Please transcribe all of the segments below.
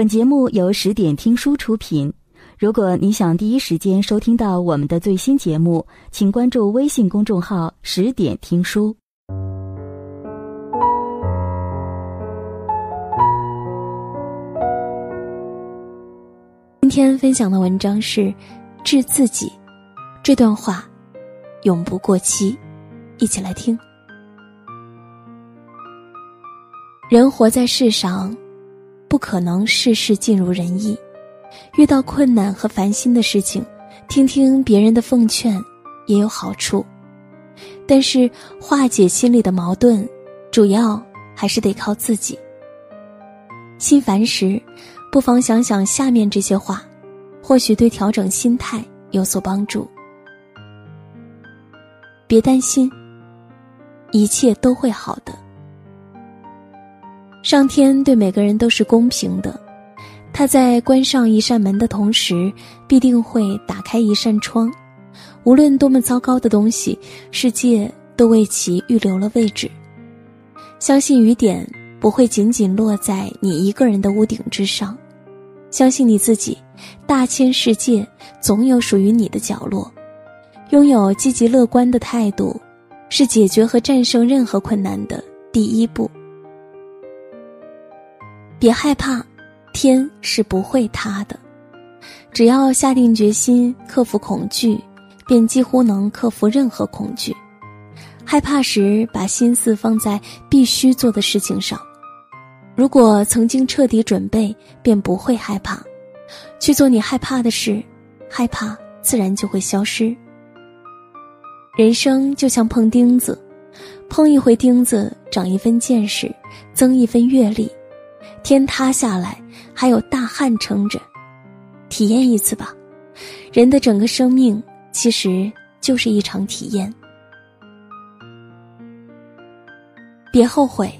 本节目由十点听书出品。如果你想第一时间收听到我们的最新节目，请关注微信公众号“十点听书”。今天分享的文章是《治自己》，这段话永不过期。一起来听。人活在世上。不可能事事尽如人意，遇到困难和烦心的事情，听听别人的奉劝也有好处。但是化解心里的矛盾，主要还是得靠自己。心烦时，不妨想想下面这些话，或许对调整心态有所帮助。别担心，一切都会好的。上天对每个人都是公平的，他在关上一扇门的同时，必定会打开一扇窗。无论多么糟糕的东西，世界都为其预留了位置。相信雨点不会仅仅落在你一个人的屋顶之上，相信你自己，大千世界总有属于你的角落。拥有积极乐观的态度，是解决和战胜任何困难的第一步。别害怕，天是不会塌的。只要下定决心克服恐惧，便几乎能克服任何恐惧。害怕时，把心思放在必须做的事情上。如果曾经彻底准备，便不会害怕。去做你害怕的事，害怕自然就会消失。人生就像碰钉子，碰一回钉子，长一分见识，增一分阅历。天塌下来，还有大汉撑着，体验一次吧。人的整个生命其实就是一场体验。别后悔，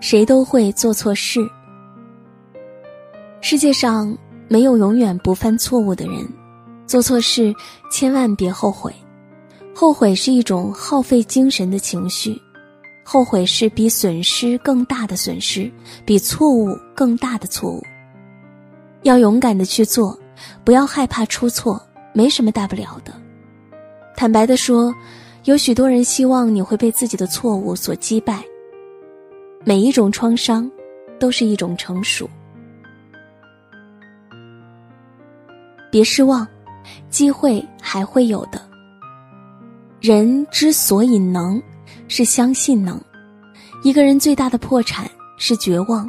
谁都会做错事。世界上没有永远不犯错误的人，做错事千万别后悔。后悔是一种耗费精神的情绪。后悔是比损失更大的损失，比错误更大的错误。要勇敢的去做，不要害怕出错，没什么大不了的。坦白的说，有许多人希望你会被自己的错误所击败。每一种创伤，都是一种成熟。别失望，机会还会有的。人之所以能。是相信能，一个人最大的破产是绝望，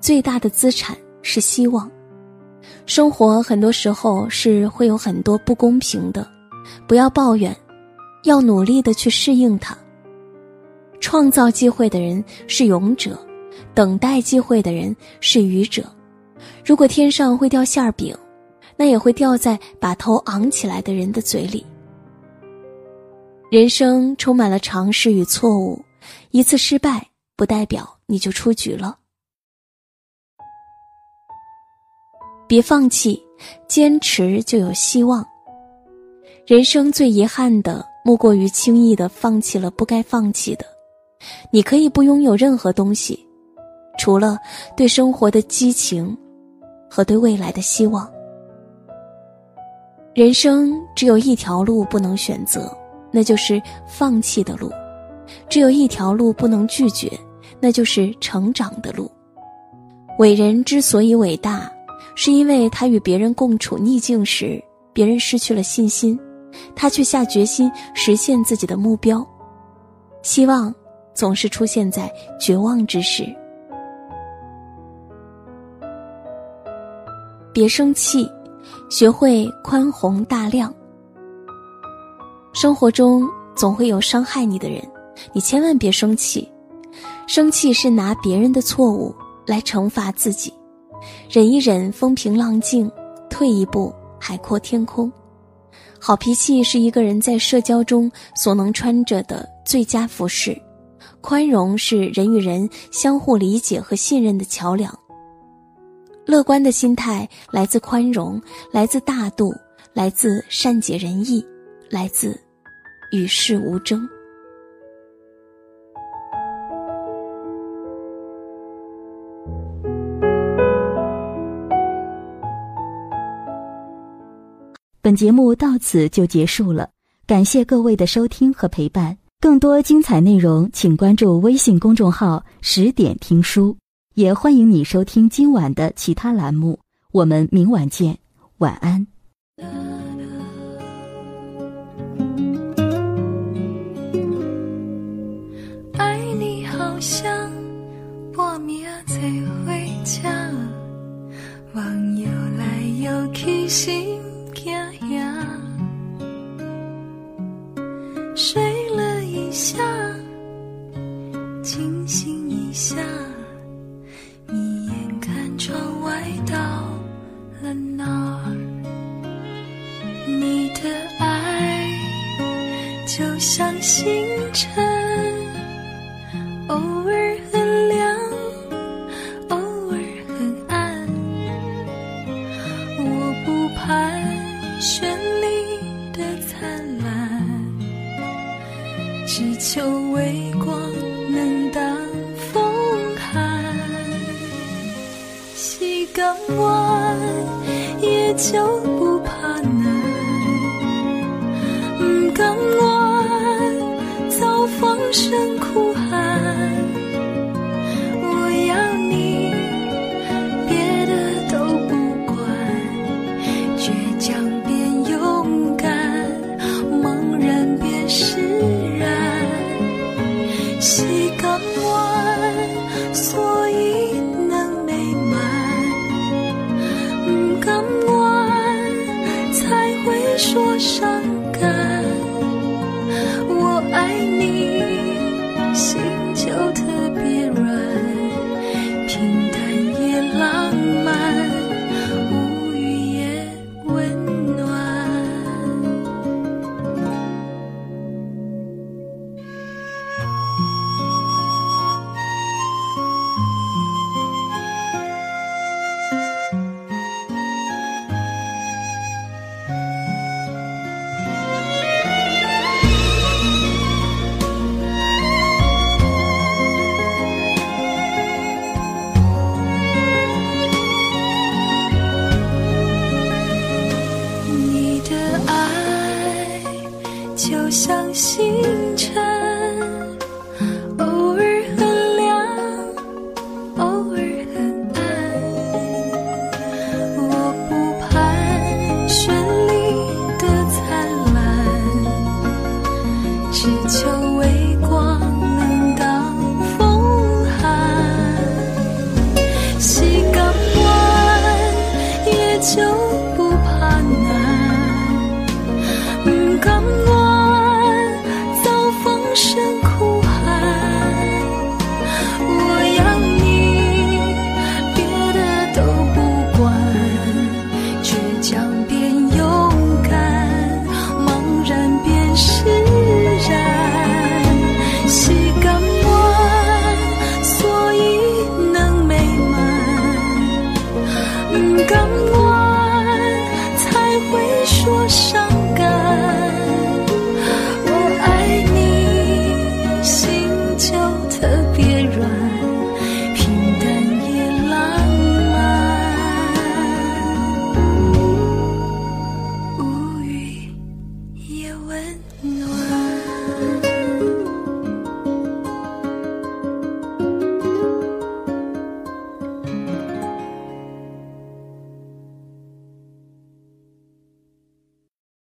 最大的资产是希望。生活很多时候是会有很多不公平的，不要抱怨，要努力的去适应它。创造机会的人是勇者，等待机会的人是愚者。如果天上会掉馅儿饼，那也会掉在把头昂起来的人的嘴里。人生充满了尝试与错误，一次失败不代表你就出局了。别放弃，坚持就有希望。人生最遗憾的，莫过于轻易的放弃了不该放弃的。你可以不拥有任何东西，除了对生活的激情和对未来的希望。人生只有一条路不能选择。那就是放弃的路，只有一条路不能拒绝，那就是成长的路。伟人之所以伟大，是因为他与别人共处逆境时，别人失去了信心，他却下决心实现自己的目标。希望总是出现在绝望之时。别生气，学会宽宏大量。生活中总会有伤害你的人，你千万别生气。生气是拿别人的错误来惩罚自己，忍一忍，风平浪静；退一步，海阔天空。好脾气是一个人在社交中所能穿着的最佳服饰，宽容是人与人相互理解和信任的桥梁。乐观的心态来自宽容，来自大度，来自善解人意，来自。与世无争。本节目到此就结束了感谢各位的收听和陪伴。更多精彩内容请关注微信公众号十点听书也欢迎你收听今晚的其他栏目。我们明晚见晚安。清醒一下，你眼看窗外到了哪儿？你的爱就像星辰。喜港湾也就不怕难，港湾早放声哭。刚暖，才会说伤。